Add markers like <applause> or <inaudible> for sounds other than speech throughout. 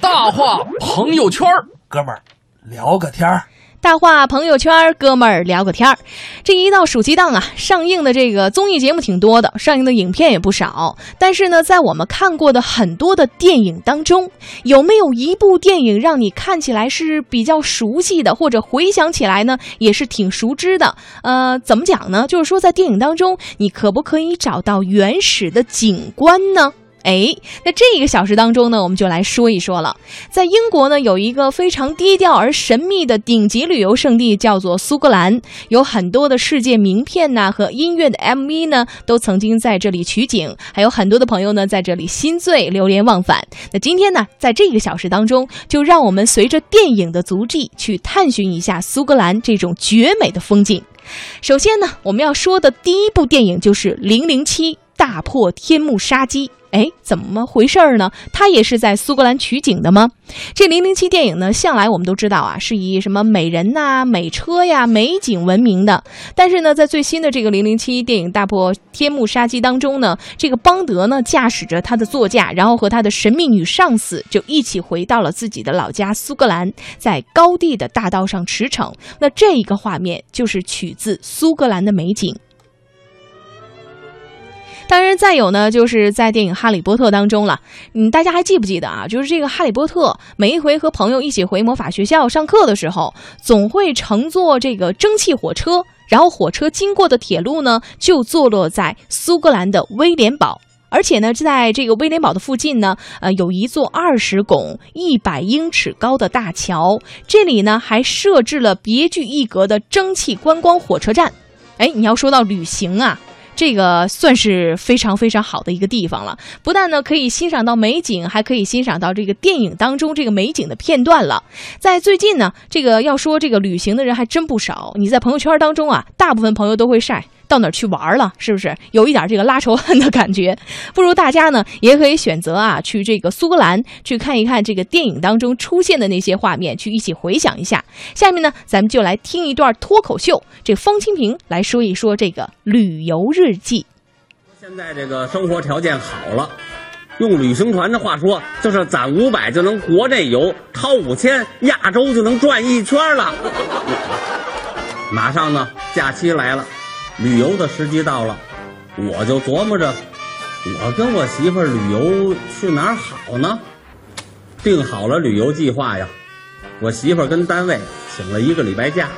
大话朋友圈哥们儿聊个天儿。大话朋友圈，哥们儿聊个天儿。这一到暑期档啊，上映的这个综艺节目挺多的，上映的影片也不少。但是呢，在我们看过的很多的电影当中，有没有一部电影让你看起来是比较熟悉的，或者回想起来呢，也是挺熟知的？呃，怎么讲呢？就是说，在电影当中，你可不可以找到原始的景观呢？哎，那这一个小时当中呢，我们就来说一说了。在英国呢，有一个非常低调而神秘的顶级旅游胜地，叫做苏格兰，有很多的世界名片呐和音乐的 MV 呢，都曾经在这里取景，还有很多的朋友呢在这里心醉流连忘返。那今天呢，在这一个小时当中，就让我们随着电影的足迹去探寻一下苏格兰这种绝美的风景。首先呢，我们要说的第一部电影就是《零零七：大破天幕杀机》。哎，怎么回事儿呢？他也是在苏格兰取景的吗？这零零七电影呢，向来我们都知道啊，是以什么美人呐、美车呀、美景闻名的。但是呢，在最新的这个零零七电影《大破天幕杀机》当中呢，这个邦德呢驾驶着他的座驾，然后和他的神秘女上司就一起回到了自己的老家苏格兰，在高地的大道上驰骋。那这一个画面就是取自苏格兰的美景。当然，再有呢，就是在电影《哈利波特》当中了。嗯，大家还记不记得啊？就是这个哈利波特每一回和朋友一起回魔法学校上课的时候，总会乘坐这个蒸汽火车，然后火车经过的铁路呢，就坐落在苏格兰的威廉堡。而且呢，在这个威廉堡的附近呢，呃，有一座二十拱、一百英尺高的大桥，这里呢还设置了别具一格的蒸汽观光火车站。哎，你要说到旅行啊。这个算是非常非常好的一个地方了，不但呢可以欣赏到美景，还可以欣赏到这个电影当中这个美景的片段了。在最近呢，这个要说这个旅行的人还真不少。你在朋友圈当中啊，大部分朋友都会晒。到哪儿去玩了？是不是有一点这个拉仇恨的感觉？不如大家呢也可以选择啊，去这个苏格兰去看一看这个电影当中出现的那些画面，去一起回想一下。下面呢，咱们就来听一段脱口秀，这方清平来说一说这个旅游日记。现在这个生活条件好了，用旅行团的话说，就是攒五百就能国内游，掏五千亚洲就能转一圈了。马上呢，假期来了。旅游的时机到了，我就琢磨着，我跟我媳妇儿旅游去哪儿好呢？定好了旅游计划呀，我媳妇儿跟单位请了一个礼拜假，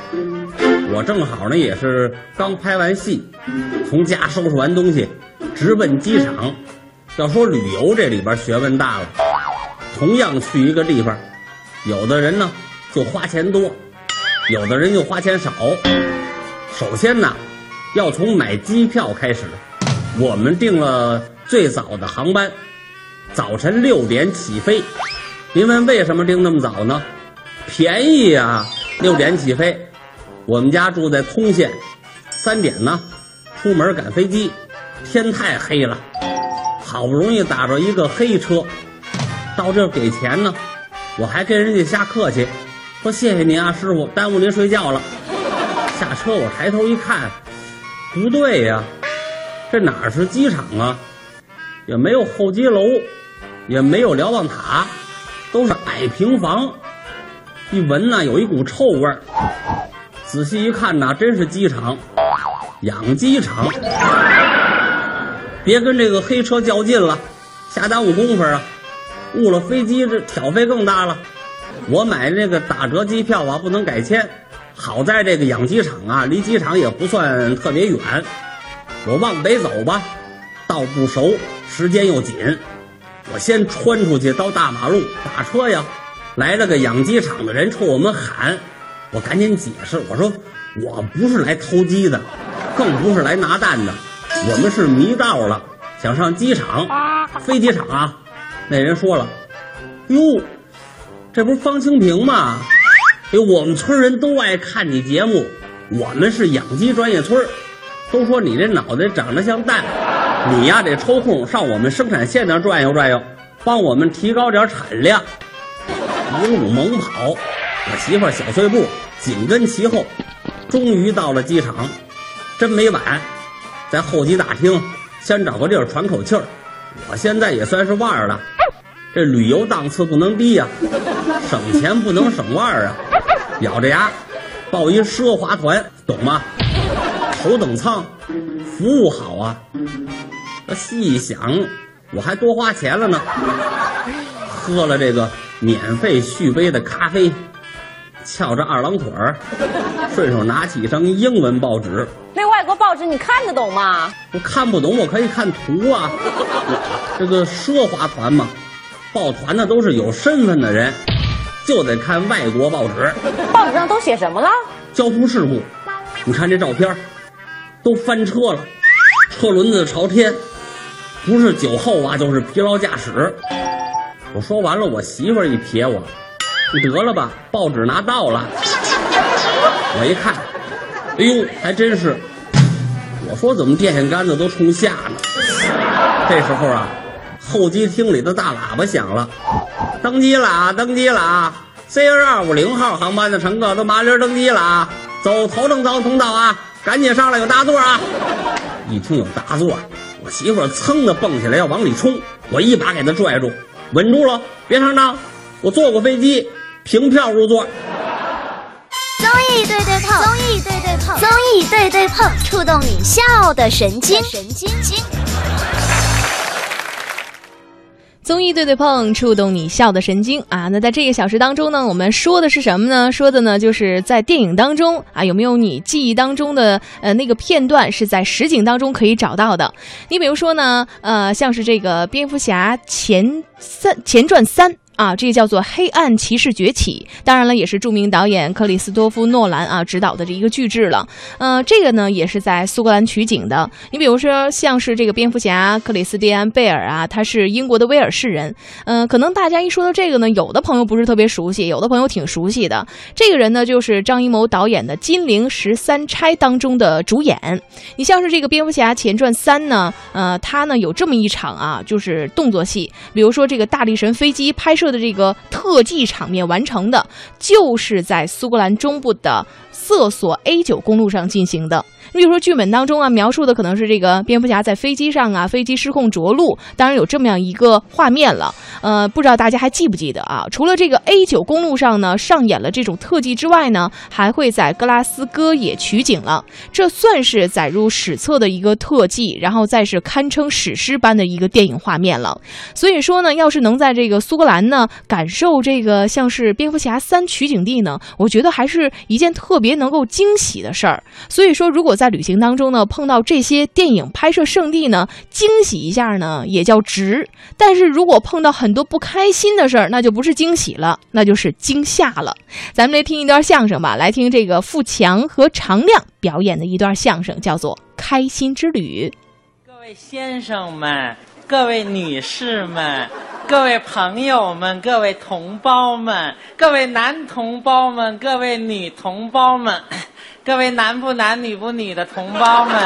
我正好呢也是刚拍完戏，从家收拾完东西，直奔机场。要说旅游这里边学问大了，同样去一个地方，有的人呢就花钱多，有的人就花钱少。首先呢。要从买机票开始，我们订了最早的航班，早晨六点起飞。您问为什么订那么早呢？便宜啊，六点起飞。我们家住在通县，三点呢出门赶飞机，天太黑了，好不容易打着一个黑车，到这给钱呢，我还跟人家瞎客气，说谢谢您啊，师傅，耽误您睡觉了。下车我抬头一看。不对呀，这哪是机场啊？也没有候机楼，也没有瞭望塔，都是矮平房。一闻呐，有一股臭味儿。仔细一看呐，真是机场，养鸡场。别跟这个黑车较劲了，瞎耽误工夫啊！误了飞机，这挑费更大了。我买这个打折机票啊，不能改签。好在这个养鸡场啊，离机场也不算特别远。我往北走吧，道不熟，时间又紧。我先穿出去到大马路打车呀。来了个养鸡场的人冲我们喊，我赶紧解释，我说我不是来偷鸡的，更不是来拿蛋的，我们是迷道了，想上机场，飞机场啊。那人说了，哟，这不是方清平吗？哎，我们村人都爱看你节目，我们是养鸡专业村都说你这脑袋长得像蛋，你呀得抽空上我们生产线那转悠转悠，帮我们提高点产量。鹦鹉猛跑，我媳妇小碎步紧跟其后，终于到了机场，真没晚，在候机大厅先找个地儿喘口气儿。我现在也算是腕儿了，这旅游档次不能低呀、省钱不能省腕儿啊，咬着牙报一奢华团，懂吗？头等舱，服务好啊。这细一想，我还多花钱了呢。喝了这个免费续杯的咖啡，翘着二郎腿儿，顺手拿起一张英文报纸。那外国报纸你看得懂吗？我看不懂，我可以看图啊。这个奢华团嘛，报团的都是有身份的人，就得看外国报纸。报纸上都写什么了？交通事故，你看这照片，都翻车了，车轮子朝天，不是酒后啊，就是疲劳驾驶。我说完了，我媳妇儿一瞥我，你得了吧，报纸拿到了。我一看，哎呦，还真是。我说怎么电线杆子都冲下呢？这时候啊，候机厅里的大喇叭响了，登机了啊，登机了啊！CR 二五零号航班的乘客都麻溜登机了啊，走头等舱通道啊，赶紧上来有大座啊！一听有大座，我媳妇儿噌的蹦起来要往里冲，我一把给她拽住，稳住了，别上当！我坐过飞机，凭票入座。综艺对对碰，综艺对对碰，综艺对对碰，触动你笑的神经，神经经。综艺对对碰，触动你笑的神经啊！那在这个小时当中呢，我们说的是什么呢？说的呢，就是在电影当中啊，有没有你记忆当中的呃那个片段是在实景当中可以找到的？你比如说呢，呃，像是这个蝙蝠侠前三前传三。啊，这个叫做《黑暗骑士崛起》，当然了，也是著名导演克里斯多夫·诺兰啊执导的这一个巨制了。呃，这个呢也是在苏格兰取景的。你比如说，像是这个蝙蝠侠克里斯蒂安·贝尔啊，他是英国的威尔士人。嗯、可能大家一说到这个呢，有的朋友不是特别熟悉，有的朋友挺熟悉的。这个人呢，就是张艺谋导演的《金陵十三钗》当中的主演。你像是这个蝙蝠侠前传三呢，呃，他呢有这么一场啊，就是动作戏，比如说这个大力神飞机拍摄的这个特技场面完成的，就是在苏格兰中部的瑟索 A 九公路上进行的。你比如说剧本当中啊，描述的可能是这个蝙蝠侠在飞机上啊，飞机失控着陆，当然有这么样一个画面了。呃，不知道大家还记不记得啊？除了这个 A 九公路上呢上演了这种特技之外呢，还会在格拉斯哥也取景了，这算是载入史册的一个特技，然后再是堪称史诗般的一个电影画面了。所以说呢，要是能在这个苏格兰呢感受这个像是蝙蝠侠三取景地呢，我觉得还是一件特别能够惊喜的事儿。所以说，如果在旅行当中呢碰到这些电影拍摄圣地呢，惊喜一下呢也叫值。但是如果碰到很多不开心的事儿，那就不是惊喜了，那就是惊吓了。咱们来听一段相声吧，来听这个富强和常亮表演的一段相声，叫做《开心之旅》。各位先生们，各位女士们，各位朋友们，各位同胞们，各位男同胞们，各位女同胞们，<coughs> 各位男不男女不女的同胞们，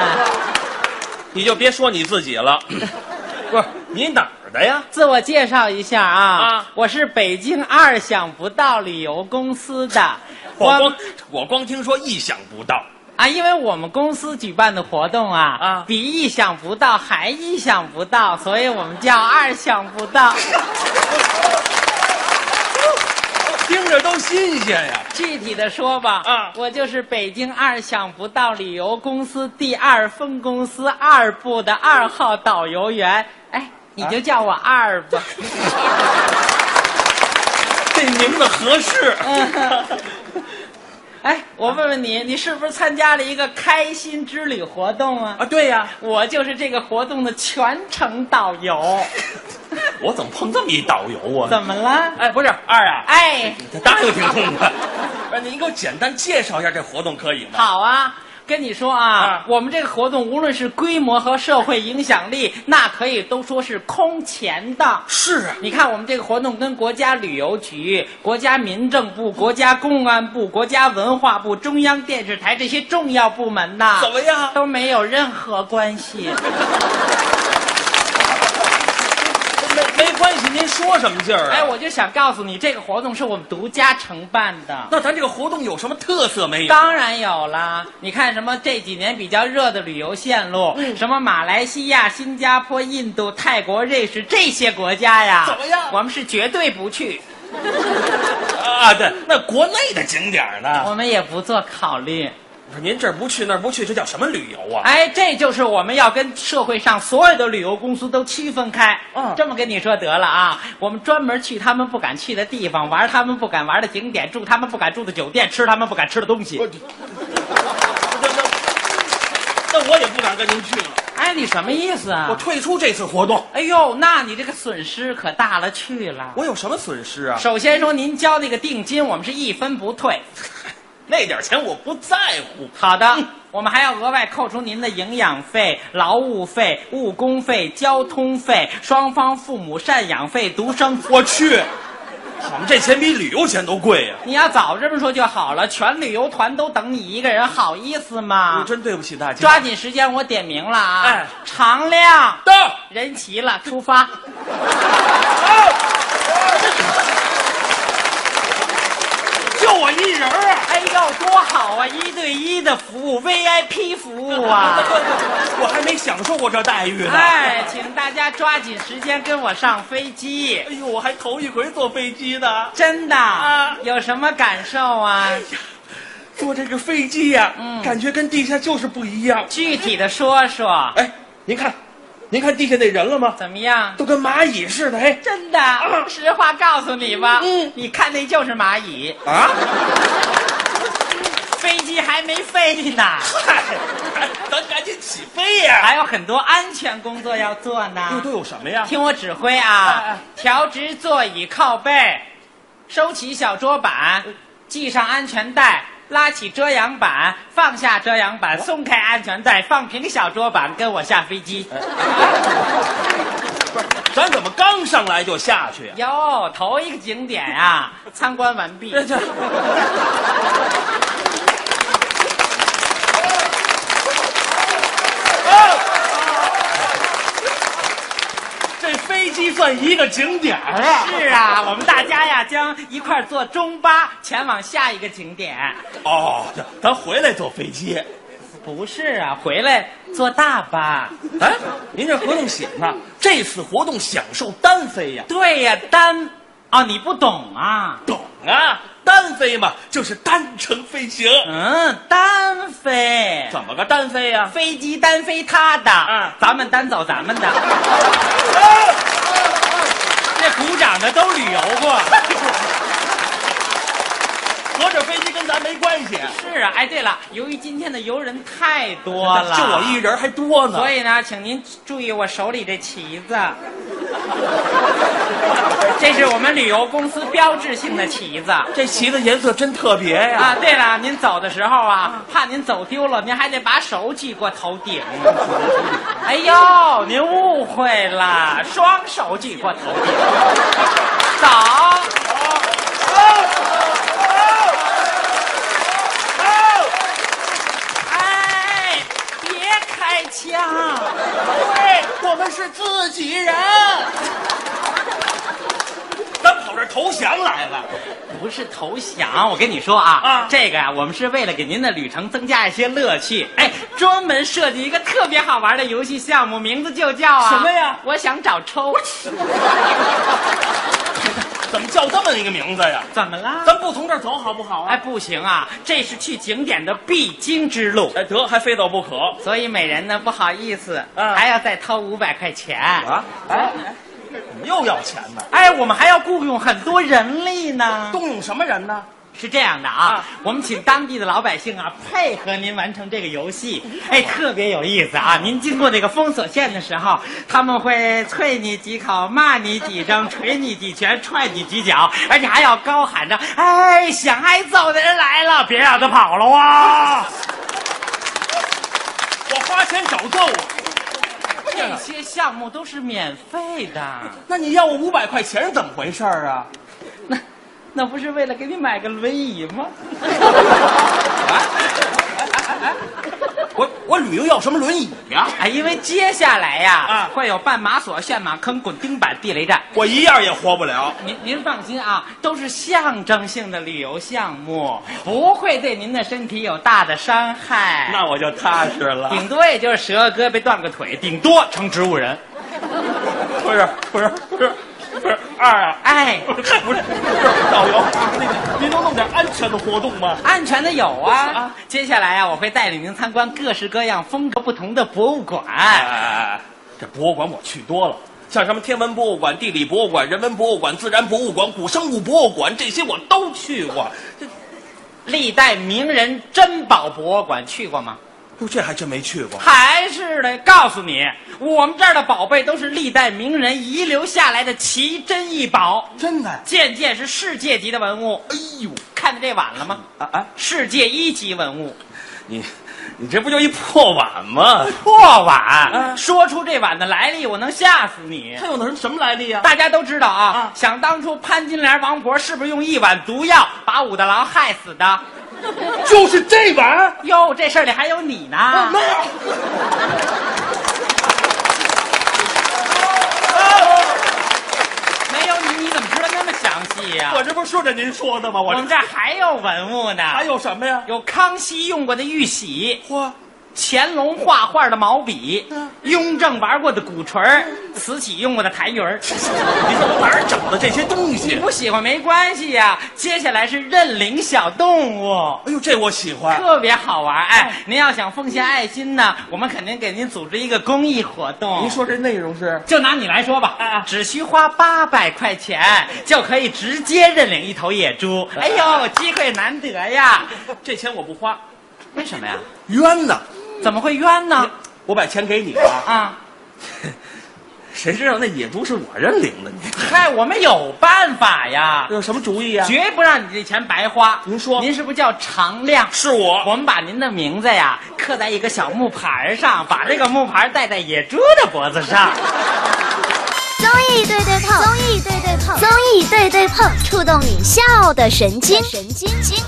<laughs> 你就别说你自己了，<coughs> 不是你哪儿的呀？自我介绍一下啊，啊。我是北京二想不到旅游公司的，我光我光听说意想不到，啊，因为我们公司举办的活动啊，啊比意想不到还意想不到，所以我们叫二想不到。<laughs> 听着都新鲜呀。具体的说吧，啊我就是北京二想不到旅游公司第二分公司二部的二号导游员。哎，你就叫我二吧。<laughs> 这名字合适。哎，我问问你，你是不是参加了一个开心之旅活动啊？啊，对呀，我就是这个活动的全程导游。<laughs> 我怎么碰这么一导游啊？怎么了？哎，不是二啊，哎，他答应挺痛快。<laughs> 不是，您给我简单介绍一下这活动可以吗？好啊。跟你说啊，啊我们这个活动无论是规模和社会影响力，那可以都说是空前的。是啊，你看，我们这个活动跟国家旅游局、国家民政部、国家公安部、国家文化部、中央电视台这些重要部门呐，怎么样？都没有任何关系。<laughs> 关系，您说什么劲儿啊？哎，我就想告诉你，这个活动是我们独家承办的。那咱这个活动有什么特色没有？当然有啦！你看什么这几年比较热的旅游线路，嗯什么马来西亚、新加坡、印度、泰国、瑞士这些国家呀，怎么样我们是绝对不去，啊，对，那国内的景点呢？我们也不做考虑。您这儿不去那儿不去，这叫什么旅游啊？哎，这就是我们要跟社会上所有的旅游公司都区分开。嗯这么跟你说得了啊，我们专门去他们不敢去的地方，玩他们不敢玩的景点，住他们不敢住的酒店，吃他们不敢吃的东西。<laughs> 那我也不敢跟您去了，哎，你什么意思啊？我退出这次活动。哎呦，那你这个损失可大了去了。我有什么损失啊？首先说，您交那个定金，我们是一分不退。那点钱我不在乎。好的，我们还要额外扣除您的营养费、劳务费、误工费、交通费、双方父母赡养费、独生。我去，我们这钱比旅游钱都贵呀、你要早这么说就好了，全旅游团都等你一个人，好意思吗我？真对不起大家。抓紧时间，我点名了啊！哎常亮，到，人齐了，出发。<laughs> 就我一人儿啊！哎呦，多好啊！一对一的服务，VIP 服务啊！<laughs> 我还没享受过这待遇呢。哎，请大家抓紧时间跟我上飞机。哎呦，我还头一回坐飞机呢。真的，啊有什么感受啊？坐这个飞机呀、嗯感觉跟地下就是不一样。具体的说说，哎，您看，您看地下那人了吗？怎么样？都跟蚂蚁似的。哎，真的，实话告诉你吧，嗯你看那就是蚂蚁，啊，飞机还没飞呢，嗨，咱赶紧起飞呀、还有很多安全工作要做又呢都。有什么呀？听我指挥哎啊哎，调直座椅靠背，收起小桌板，系上安全带。拉起遮阳板，放下遮阳板，松开安全带，放平小桌板，跟我下飞机。不是咱怎么刚上来就下去呀、哟，头一个景点呀、参观完毕。这这，啊这飞机算一个景点儿啊！是啊，我们大家呀将一块儿坐中巴前往下一个景点。哦，咱回来坐飞机。不是啊，回来坐大巴。哎，您这合同写呢？这次活动享受单飞呀、对呀，单哦，你不懂啊？懂啊？单飞嘛，就是单程飞行。嗯，单飞。怎么个单飞呀、飞机单飞他的，嗯咱们单走咱们的。<laughs> 这鼓掌的都旅游过。<laughs> 合着飞机跟咱没关系，是啊，哎，对了，由于今天的游人太多了，就我一人还多呢。所以呢，请您注意我手里这旗子，<laughs> 这是我们旅游公司标志性的旗子。这旗子颜色真特别呀、啊，对了，您走的时候啊，怕您走丢了，您还得把手举过头顶。<laughs> 哎呦，您误会了，双手举过头顶。走。哎，别开枪！对，我们是自己人。咱跑这投降来了。不是投降，我跟你说啊，啊这个呀、我们是为了给您的旅程增加一些乐趣，哎，专门设计一个特别好玩的游戏项目，名字就叫啊什么呀我想找抽。<laughs> 怎么叫这么一个名字呀？怎么了？咱不从这儿走好不好啊哎，啊？不行啊，这是去景点的必经之路，哎，得还非走不可所以每人呢不好意思，嗯还要再掏五百块钱。啊！哎，怎么又要钱呢？哎，我们还要雇佣很多人力呢。动用什么人呢？是这样的啊，啊我们请当地的老百姓啊 <laughs> 配合您完成这个游戏，<laughs> 哎，特别有意思啊！您经过那个封锁线的时候，他们会啐你几口，骂你几声，<laughs> 捶你几拳，踹你几脚，而且还要高喊着：“哎，想挨揍的人来了，别让他跑了啊我花钱找揍啊！！”这些项目都是免费的，那你要我五百块钱是怎么回事儿啊？那 <laughs> 那不是为了给你买个轮椅吗？哎哎哎我我旅游要什么轮椅呀、哎，因为接下来呀，啊会有绊马索、陷马坑、滚钉板、地雷战。我一样也活不了。您您放心啊，都是象征性的旅游项目，不会对您的身体有大的伤害。那我就踏实了。顶多也就是折个胳膊、断个腿，顶多成植物人。不是不是不是不是二 <laughs> 啊！哎，不是不是导游，那个您能弄点安全的活动吗？安全的有啊。啊接下来啊，我会带领您参观各式各样、风格不同的博物馆。哎，这博物馆我去多了，像什么天文博物馆、地理博物馆、人文博物馆、自然博物馆、古生物博物馆，这些我都去过。这历代名人珍宝博物馆去过吗？哟，这还真没去过。还是得告诉你，我们这儿的宝贝都是历代名人遗留下来的奇珍异宝，真的？件件是世界级的文物。哎呦，看见这碗了吗？啊啊！世界一级文物，你你这不就一破碗吗？破碗。啊说出这碗的来历，我能吓死你。它有能什么来历啊、大家都知道啊，啊想当初潘金莲王婆是不是用一碗毒药把武大郎害死的？<laughs> 就是这碗。哟，这事儿里还有你呢。没有。<laughs> 没有你，你怎么知道那么详细呀、我这不是顺着您说的吗？我我们这儿还有文物呢，还有什么呀？有康熙用过的玉玺，嚯，乾隆画画的毛笔，嗯雍正玩过的鼓槌儿，慈禧用过的痰盂儿。<laughs> 你从哪儿找的这些东你西？不喜欢没关系呀、接下来是认领小动物。哎呦，这我喜欢。特别好玩哎！您要想奉献爱心呢，我们肯定给您组织一个公益活动。您说这内容是？就拿你来说吧，只需花八百块钱就可以直接认领一头野猪。哎呦，<laughs> 机会难得呀！这钱我不花，为什么呀？冤呐！怎么会冤呢？我把钱给你了，啊，<laughs> 谁知道那野猪是我认领的？你嗨，我们有办法呀，有什么主意呀、绝不让你这钱白花。您说您是不是叫常亮？是我。我们把您的名字呀刻在一个小木牌上，把这个木牌戴在野猪的脖子上。<laughs> 综艺对对碰，综艺对对碰，综艺对对碰，触动你笑的神经，神经经。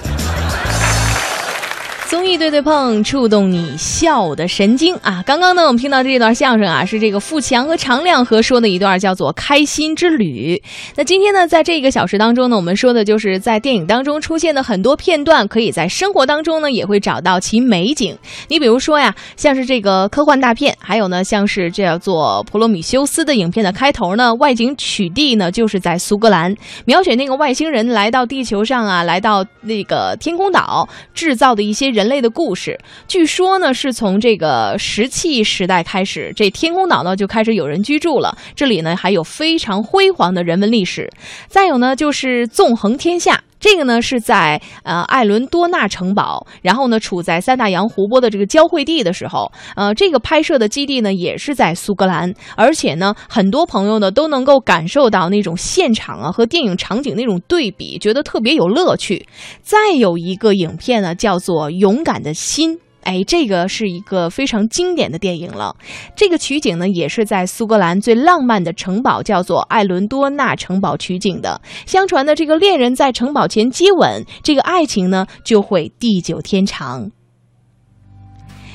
综艺对对碰，触动你笑的神经啊！刚刚呢，我们听到这段相声啊，是这个富强和常亮合说的一段，叫做《开心之旅》。那今天呢，在这个小时当中呢，我们说的就是在电影当中出现的很多片段，可以在生活当中呢也会找到其美景。你比如说呀，像是这个科幻大片，还有呢，像是这叫做《普罗米修斯》的影片的开头呢，外景取地呢就是在苏格兰，描写那个外星人来到地球上啊，来到那个天空岛制造的一些人类的故事。据说呢，是从这个石器时代开始，这天空岛呢就开始有人居住了。这里呢还有非常辉煌的人文历史。再有呢，就是纵横天下。这个呢是在呃艾伦多纳城堡，然后呢处在三大洋湖泊的这个交汇地的时候，呃，这个拍摄的基地呢也是在苏格兰，而且呢很多朋友呢都能够感受到那种现场啊和电影场景那种对比，觉得特别有乐趣。再有一个影片呢叫做《勇敢的心》。哎，这个是一个非常经典的电影了。这个取景呢，也是在苏格兰最浪漫的城堡，叫做艾伦多纳城堡取景的。相传呢，这个恋人在城堡前接吻，这个爱情呢就会地久天长。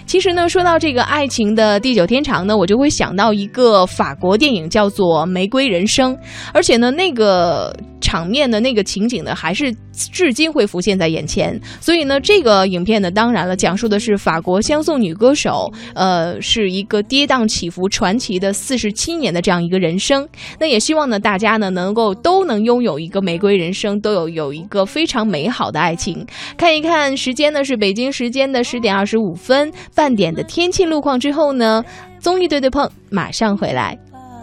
其实呢，说到这个爱情的地久天长呢，我就会想到一个法国电影，叫做《玫瑰人生》，而且呢，那个场面的那个情景呢，还是至今会浮现在眼前。所以呢，这个影片呢，当然了，讲述的是法国相送女歌手，呃，是一个跌宕起伏、传奇的四十七年的这样一个人生。那也希望呢，大家呢能够都能拥有一个玫瑰人生，都有有一个非常美好的爱情。看一看时间呢，是北京时间的十点二十五分。半点的天气路况之后呢，综艺对对碰马上回来。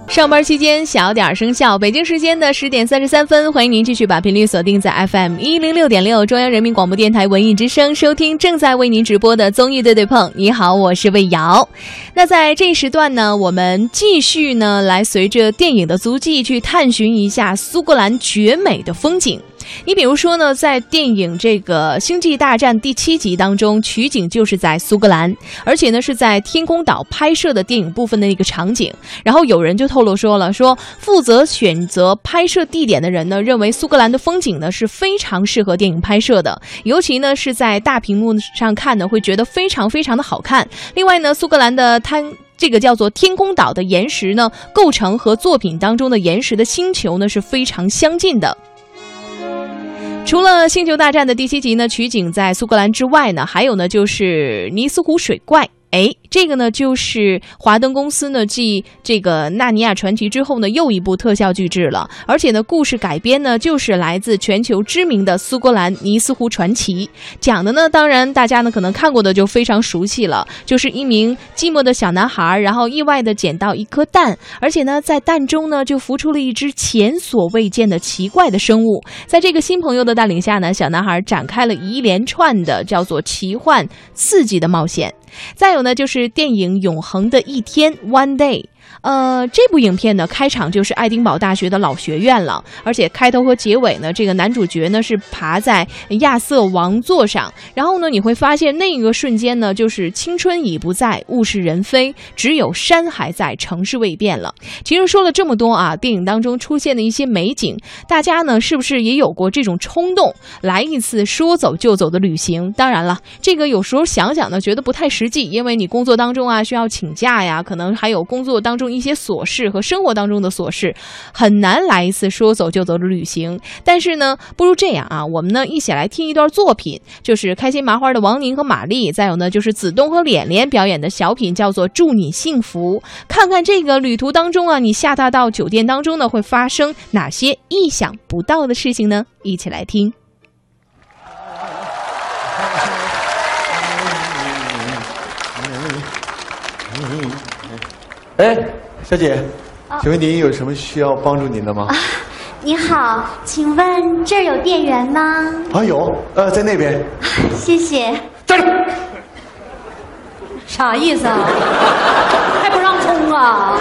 上班期间小点声效，北京时间的十点三十三分，欢迎您继续把频率锁定在 FM 一零六点六中央人民广播电台文艺之声，收听正在为您直播的综艺对对碰。你好，我是魏瑶。那在这时段呢，我们继续呢来随着电影的足迹去探寻一下苏格兰绝美的风景。你比如说呢，在电影这个《星际大战》第七集当中，取景就是在苏格兰，而且呢是在天空岛拍摄的电影部分的一个场景。然后有人就透露说了，说负责选择拍摄地点的人呢，认为苏格兰的风景呢是非常适合电影拍摄的，尤其呢是在大屏幕上看呢，会觉得非常非常的好看。另外呢，苏格兰的滩。这个叫做天空岛的岩石呢，构成和作品当中的岩石的星球呢是非常相近的。除了《星球大战》的第七集呢取景在苏格兰之外呢，还有呢就是尼斯湖水怪。哎，这个呢，就是华灯公司呢继这个《纳尼亚传奇》之后呢，又一部特效巨制了。而且呢，故事改编呢，就是来自全球知名的苏格兰尼斯湖传奇。讲的呢，当然大家呢可能看过的就非常熟悉了，就是一名寂寞的小男孩，然后意外的捡到一颗蛋，而且呢，在蛋中呢就孵出了一只前所未见的奇怪的生物。在这个新朋友的带领下呢，小男孩展开了一连串的叫做奇幻刺激的冒险。再有呢，就是是电影《永恒的一天》（One Day）。呃，这部影片呢，开场就是爱丁堡大学的老学院了，而且开头和结尾呢，这个男主角呢是爬在亚瑟王座上，然后呢，你会发现那一个瞬间呢，就是青春已不在，物是人非，只有山还在，城市未变了。其实说了这么多啊，电影当中出现的一些美景，大家呢是不是也有过这种冲动，来一次说走就走的旅行？当然了，这个有时候想想呢，觉得不太实际，因为你工作当中啊需要请假呀，可能还有工作当中一些琐事和生活当中的琐事，很难来一次说走就走的旅行。但是呢，不如这样啊，我们呢一起来听一段作品，就是开心麻花的王宁和马丽，再有呢就是子东和脸脸表演的小品，叫做《祝你幸福》。看看这个旅途当中啊，你下榻到酒店当中呢，会发生哪些意想不到的事情呢？一起来听。<laughs> 哎，小姐，请问您有什么需要帮助您的吗？你好，请问这儿有店员吗？啊，有，呃，在那边。谢谢。站住！啥意思啊？<laughs> 还不让冲啊？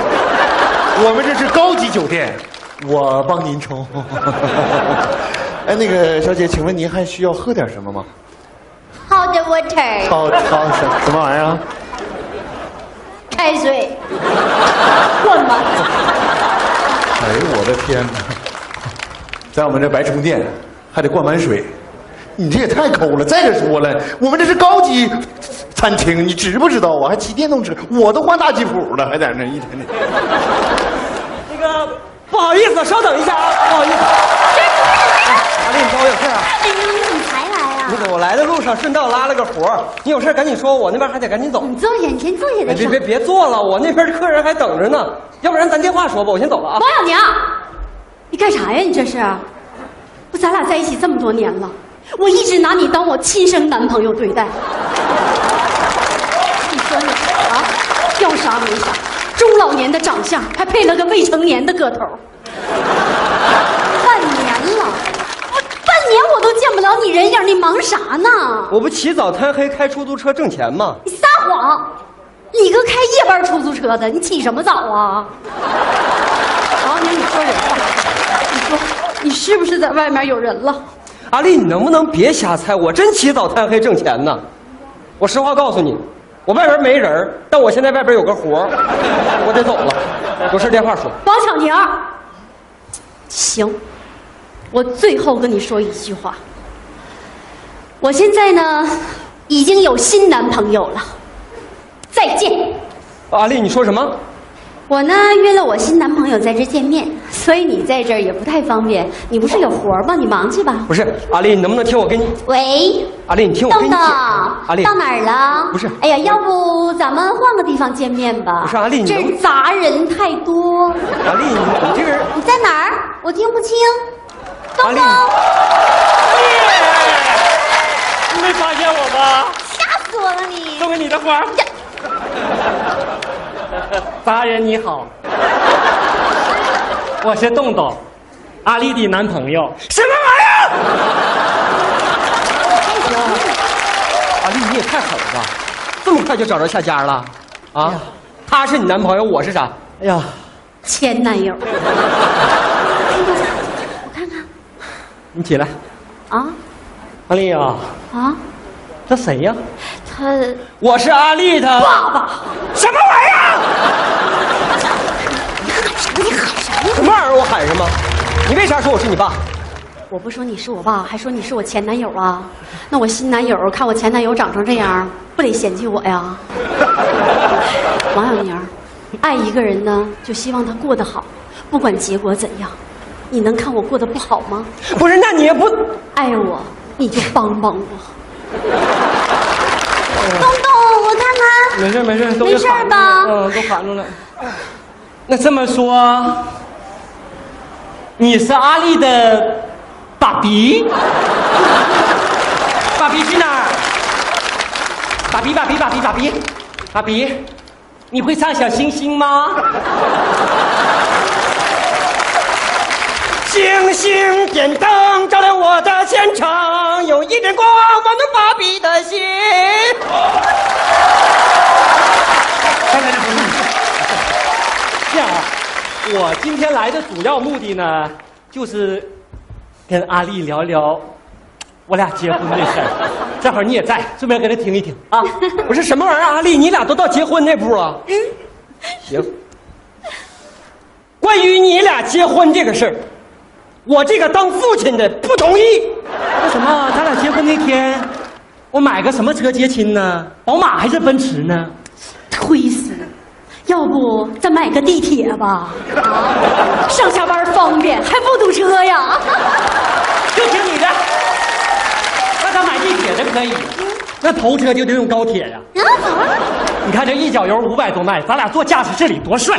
<laughs> 我们这是高级酒店，我帮您冲。<laughs> 哎，那个小姐，请问您还需要喝点什么吗？Hot water，好好什什么玩意儿啊？开水，灌满。哎呦我的天哪！在我们这白充电还得灌满水，你这也太抠了。再者说了，我们这是高级餐厅，你知不知道啊？还骑电动车，我都换大吉普了，还在那一天天。那个不好意思，稍等一下啊，不好意思。阿丽，你找我有事啊？那个我来的路上顺道拉了个活儿，你有事赶紧说，我那边还得赶紧走。你坐下，你先坐下再说。哎别别别坐了，我那边客人还等着呢，要不然咱电话说吧，我先走了啊。王小宁，你干啥呀？你这是？不，咱俩在一起这么多年了，我一直拿你当我亲生男朋友对待。你说你啊，要啥没啥，中老年的长相，还配了个未成年的个头。半年，我都见不了你人影，你忙啥呢？我不起早贪黑开出租车挣钱吗？你撒谎！你个开夜班出租车的，你起什么早啊？王宁，你说人话，你说你是不是在外面有人了？阿丽，你能不能别瞎猜？我真起早贪黑挣钱呢。我实话告诉你，我外边没人儿但我现在外边有个活儿我得走了。有事电话说。王小宁，行，我最后跟你说一句话，我现在呢已经有新男朋友了，再见。阿丽，你说什么？我呢约了我新男朋友在这见面，所以你在这儿也不太方便。你不是有活吗？你忙去吧。不是，阿丽，你能不能听我跟你？喂，阿丽，你听我跟豆豆，你讲。阿丽，到哪儿了？不是哎呀，要不咱们换个地方见面吧？不是阿丽你这杂人太多。阿丽，你你这个人，你在哪儿？我听不清。豆阿丽豆，你没发现我吗？吓死我了你！送给你的花。达人你好，我是洞洞，阿丽的男朋友。什么玩意儿？阿丽，你也太狠了吧！这么快就找着下家了？啊？他是你男朋友，我是啥？哎呀，前男友，你起来，啊阿丽呀、啊，他谁呀？他我是阿丽他爸爸。什么玩意儿？你喊什么？什么玩意儿？我喊什么？你为啥说我是你爸？我不说你是我爸，还说你是我前男友啊？那我新男友看我前男友长成这样，不得嫌弃我呀？王小宁，爱一个人呢，就希望他过得好，不管结果怎样。你能看我过得不好吗？不是，那你也不爱我，你就帮帮我。东东，我看看。没事没事，都没事吧嗯，都喊住了。那这么说，你是阿丽的爸比？<laughs> 爸比去哪儿？爸比爸比爸比爸比，爸比，你会唱小星星吗？星星点灯照亮我的前程，有一点光温暖芭比的心。这样啊，我今天来的主要目的呢，就是跟阿丽聊聊我俩结婚的事儿。正好你也在，顺便跟他听一听啊。不是什么玩意儿？阿丽，你俩都到结婚那步了？嗯，行。关于你俩结婚这个事儿，我这个当父亲的不同意。那什么？咱俩结婚那天，我买个什么车接亲呢？宝马还是奔驰呢？推死！要不咱买个地铁吧？啊，<laughs> 上下班方便，还不堵车呀？<laughs> 就听你的。那咱买地铁的可以，那头车就得用高铁呀。啊，你看这一脚油五百多迈，咱俩坐驾驶室里多帅！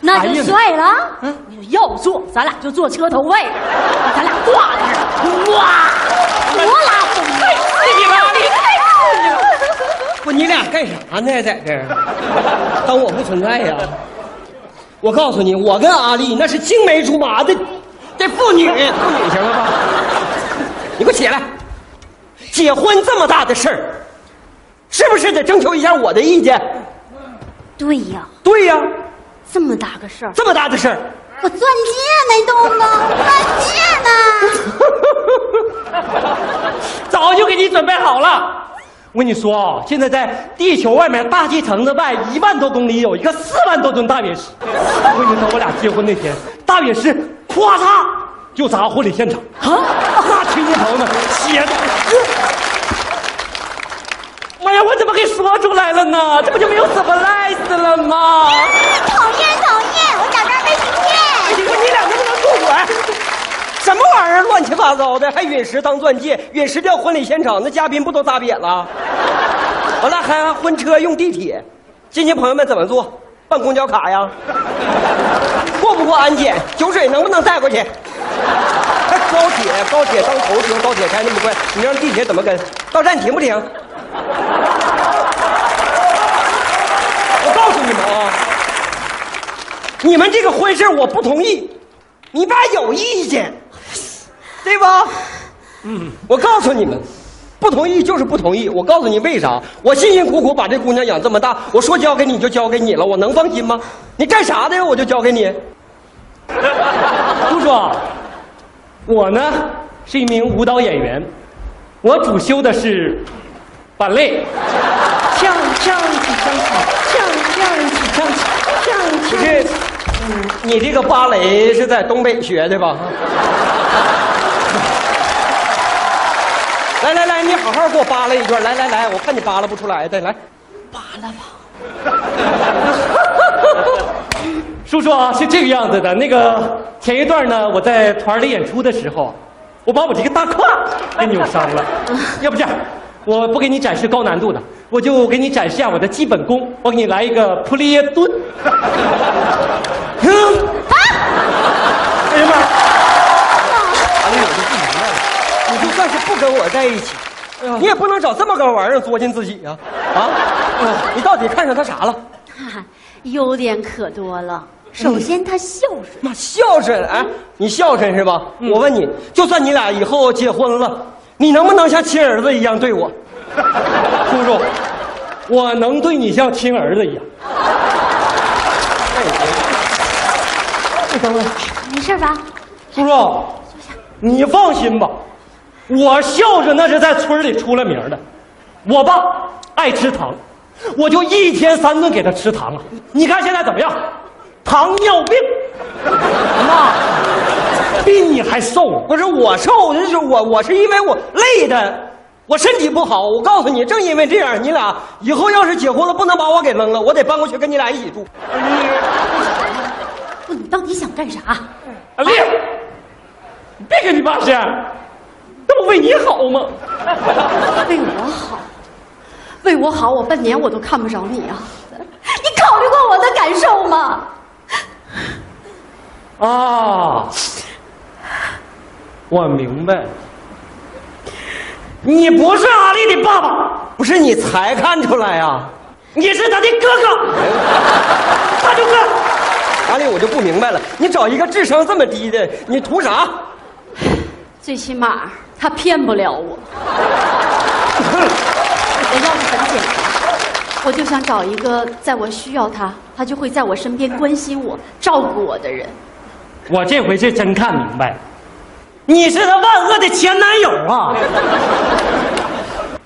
那就帅了。嗯你要坐，咱俩就坐车头位，咱俩挂那儿，哇，多拉风！不，你俩干啥呢？在这儿当我不存在呀？我告诉你，我跟阿丽那是青梅竹马的这父女，父女行了吧？你给我起来！结婚这么大的事儿，是不是得征求一下我的意见？对呀，对呀，这么大个事儿，这么大的事儿，我钻戒没动呢，钻戒呢？<laughs> 早就给你准备好了。我跟你说啊，现在在地球外面大气层子外一万多公里有一个四万多吨大陨石。我跟你说，我俩结婚那天，大陨石咵嚓就砸婚礼现场啊！那亲戚朋友们写的，妈呀，我怎么给说出来了呢？这不就没有 surprise 了吗？讨厌讨厌，我找这儿没你听说你俩能不能住嘴？什么玩意儿，乱七八糟的，还陨石当钻戒，陨石掉婚礼现场，那嘉宾不都砸瘪了？完了还婚车用地铁，亲戚朋友们怎么做？办公交卡呀？过不过安检？酒水能不能带过去？还高铁，高铁当头车，高铁开那么快，你让地铁怎么跟？到站停不停？我告诉你们啊，你们这个婚事我不同意，你爸有意见，对吧？嗯，我告诉你们，不同意就是不同意。我告诉你为啥？我辛辛苦苦把这姑娘养这么大，我说交给你就交给你了，我能放心吗？你干啥的呀？我就交给你。<laughs> 叔叔，我呢是一名舞蹈演员，我主修的是芭蕾。锵锵起锵起，锵锵起锵起，锵不是，嗯，你这个芭蕾是在东北学的吧？<laughs> 来来来，你好好给我扒拉一段。来来来，我看你扒拉不出来的，来，扒拉吧。<laughs> 叔叔啊，是这个样子的。那个前一段呢，我在团里演出的时候，我把我这个大胯给扭伤了。要不这样，我不给你展示高难度的，我就给你展示一下我的基本功。我给你来一个普利耶蹲。<laughs> 嗯啊！哎呀妈！完了，我就不明白了，你就算是不跟我在一起，你也不能找这么个玩意儿作践自己呀！啊，你到底看上他啥了？哈哈，优点可多了。首先，他孝顺。妈，孝顺哎，你孝顺是吧？我问你，就算你俩以后结婚了，你能不能像亲儿子一样对我？<laughs> 叔叔，我能对你像亲儿子一样。那也行。你等会，没事吧？叔叔，你放心吧，我孝顺那是在村里出了名的。我爸爱吃糖，我就一天三顿给他吃糖啊。你看现在怎么样？糖尿病，妈，<laughs> 比你还瘦。不是我瘦，就是我，我是因为我累的，我身体不好。我告诉你，正因为这样，你俩以后要是结婚了，不能把我给扔了，我得搬过去跟你俩一起住。不，你到底想干啥？阿丽，你别跟你爸这样，那不为你好吗？为我好，为我好，我半年我都看不着你啊！你考虑过我的感受吗？啊，我明白，你不是阿丽的爸爸，不是你才看出来呀、你是他的哥哥，大舅哥。阿丽，我就不明白了，你找一个智商这么低的，你图啥？最起码他骗不了我。<laughs> 我要的很简单，我就想找一个在我需要他，他就会在我身边关心我、照顾我的人。我这回是真看明白了，你是他万恶的前男友啊！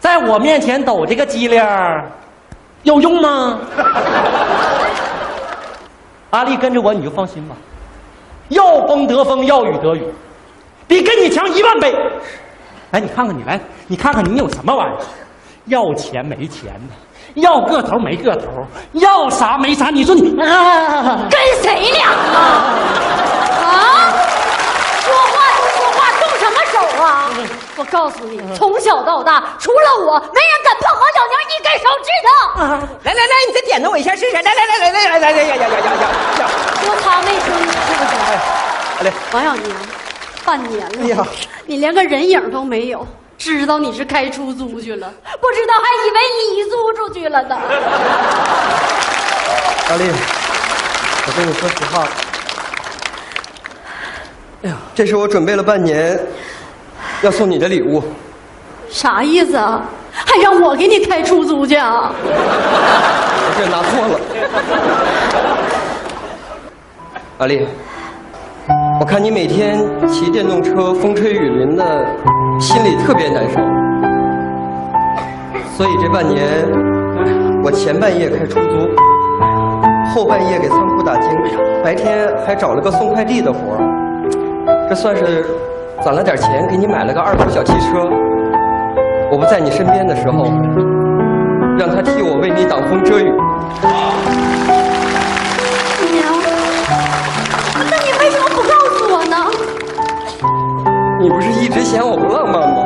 在我面前抖这个机灵儿，有用吗？阿丽跟着我你就放心吧，要风得风，要雨得雨，比跟你强一万倍。来，你看看你来，你看看你有什么玩意儿？要钱没钱的，要个头没个头，要啥没啥。你说你啊？跟谁俩啊？啊！说话就说话，动什么手啊？我告诉你，从小到大，除了我，没人敢碰王小娘一根手指头。来来来，你再点着我一下试试。来来来来来来来来呀呀呀呀呀！说他没说你是不是？阿丽，王小娘，半年了，哎呀你连个人影都没有，知道你是开出租去了，不知道还以为你租出去了呢。<laughs> 阿力，我跟你说实话，哎呀，这是我准备了半年要送你的礼物。啥意思啊？还让我给你开出租去啊？<laughs> 我这拿错了。阿丽，我看你每天骑电动车风吹雨淋的，心里特别难受。所以这半年，我前半夜开出租，后半夜给仓库打更，白天还找了个送快递的活这算是攒了点钱，给你买了个二手小汽车。我不在你身边的时候，让他替我为你挡风遮雨。你不是一直嫌我不浪漫吗？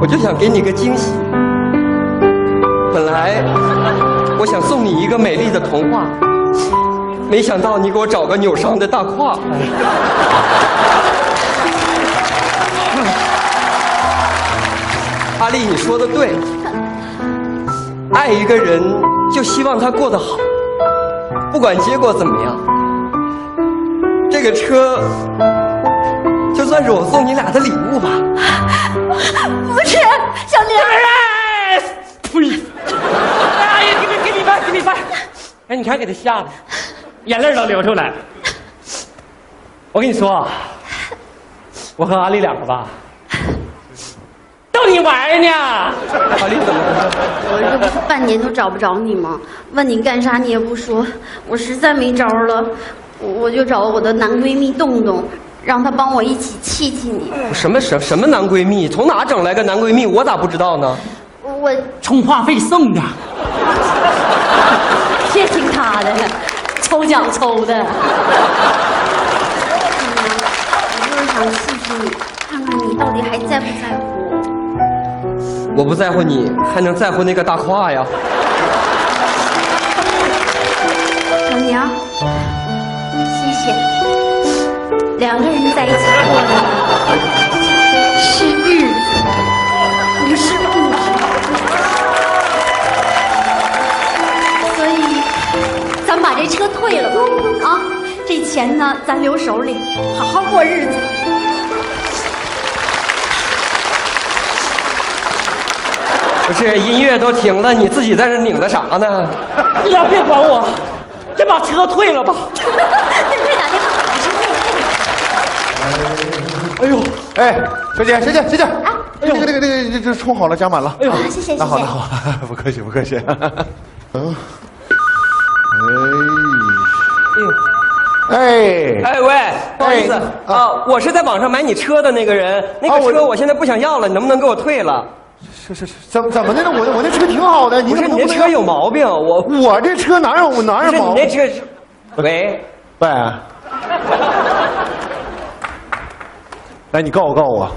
我就想给你个惊喜。本来我想送你一个美丽的童话，没想到你给我找个扭伤的大胯。阿丽，你说的对，爱一个人就希望他过得好，不管结果怎么样。这个车就算是我送你俩的礼物吧。不是，小玲。呸！哎呀，给你给你饭，给你饭。哎，你看给他吓的，眼泪都流出来了。我跟你说啊，我和阿丽两个吧，逗你玩呢。阿丽怎么了？我这不是半年都找不着你吗？问你干啥你也不说，我实在没招了，我我就找我的男闺蜜洞洞，让他帮我一起气气你。什么什什么男闺蜜？从哪整来个男闺蜜？我咋不知道呢？我充话费送的。<laughs> 别听他的，抽奖抽的。我就是想气气你，看看你到底还在不在乎我。我不在乎你，还能在乎那个大胯呀？小娘，谢谢。两个人在一起过的是日子，不是物。所以，咱把这车退了吧，啊，这钱呢，咱留手里，好好过日子。不是，音乐都停了，你自己在这拧的啥呢？<laughs> 你俩别管我，先把车退了吧。<laughs> 再打电话，你先退了。哎呦，哎，小姐，小姐，小姐，哎呦，那个那个那个，这这冲好了，加满了。哎呦，谢谢谢那好，那。好，不客气，不客气。<laughs> 嗯，哎，哎，哎喂，不好意思啊，我是在网上买你车的那个人，那个车我现在不想要了，你能不能给我退了？是是是，怎么怎么的呢？我我那车挺好的，你不是怎么能你那车有毛病，我我这车哪有哪有毛病？你那车是，喂，喂，来，你告诉告诉我，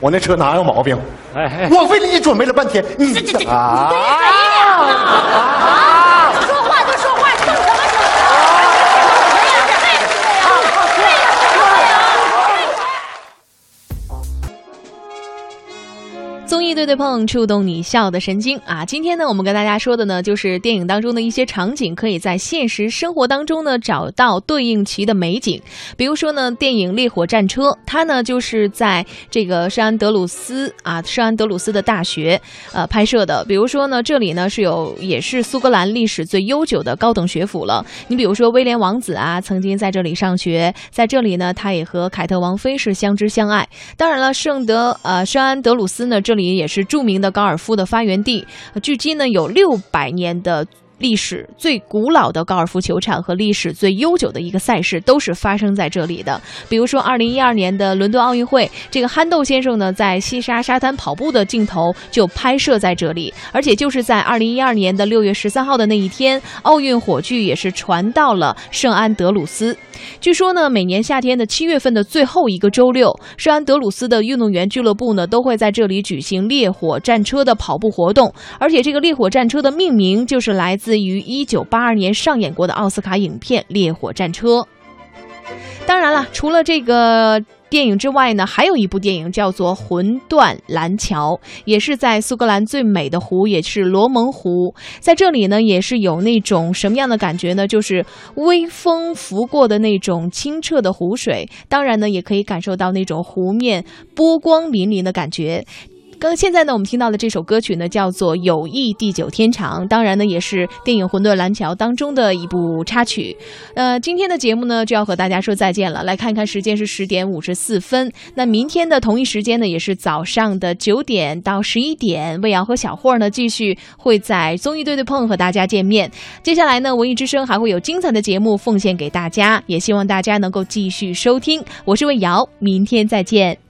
我那车哪有毛病？哎哎，我为了你准备了半天，你啊一对对碰，触动你笑的神经啊！今天呢，我们跟大家说的呢，就是电影当中的一些场景，可以在现实生活当中呢找到对应其的美景。比如说呢，电影《烈火战车》，它呢就是在这个圣安德鲁斯啊，圣安德鲁斯的大学呃拍摄的。比如说呢，这里呢是有也是苏格兰历史最悠久的高等学府了。你比如说威廉王子啊，曾经在这里上学，在这里呢，他也和凯特王妃是相知相爱。当然了，圣德呃圣安德鲁斯呢，这里也是著名的高尔夫的发源地，距今呢有六百年的。历史最古老的高尔夫球场和历史最悠久的一个赛事都是发生在这里的。比如说，二零一二年的伦敦奥运会，这个憨豆先生呢在西沙沙滩跑步的镜头就拍摄在这里，而且就是在二零一二年的六月十三号的那一天，奥运火炬也是传到了圣安德鲁斯。据说呢，每年夏天的七月份的最后一个周六，圣安德鲁斯的运动员俱乐部呢都会在这里举行烈火战车的跑步活动，而且这个烈火战车的命名就是来自自于一九八二年上演过的奥斯卡影片《烈火战车》。当然了，除了这个电影之外呢，还有一部电影叫做《魂断蓝桥》，也是在苏格兰最美的湖，也是罗蒙湖。在这里呢，也是有那种什么样的感觉呢？就是微风拂过的那种清澈的湖水，当然呢，也可以感受到那种湖面波光粼粼的感觉。刚现在呢，我们听到的这首歌曲呢，叫做《友谊地久天长》，当然呢，也是电影《魂断蓝桥》当中的一部插曲。呃，今天的节目呢，就要和大家说再见了。来看看时间是十点五十四分，那明天的同一时间呢，也是早上的九点到十一点，魏瑶和小霍呢，继续会在综艺对对碰和大家见面。接下来呢，文艺之声还会有精彩的节目奉献给大家，也希望大家能够继续收听。我是魏瑶，明天再见。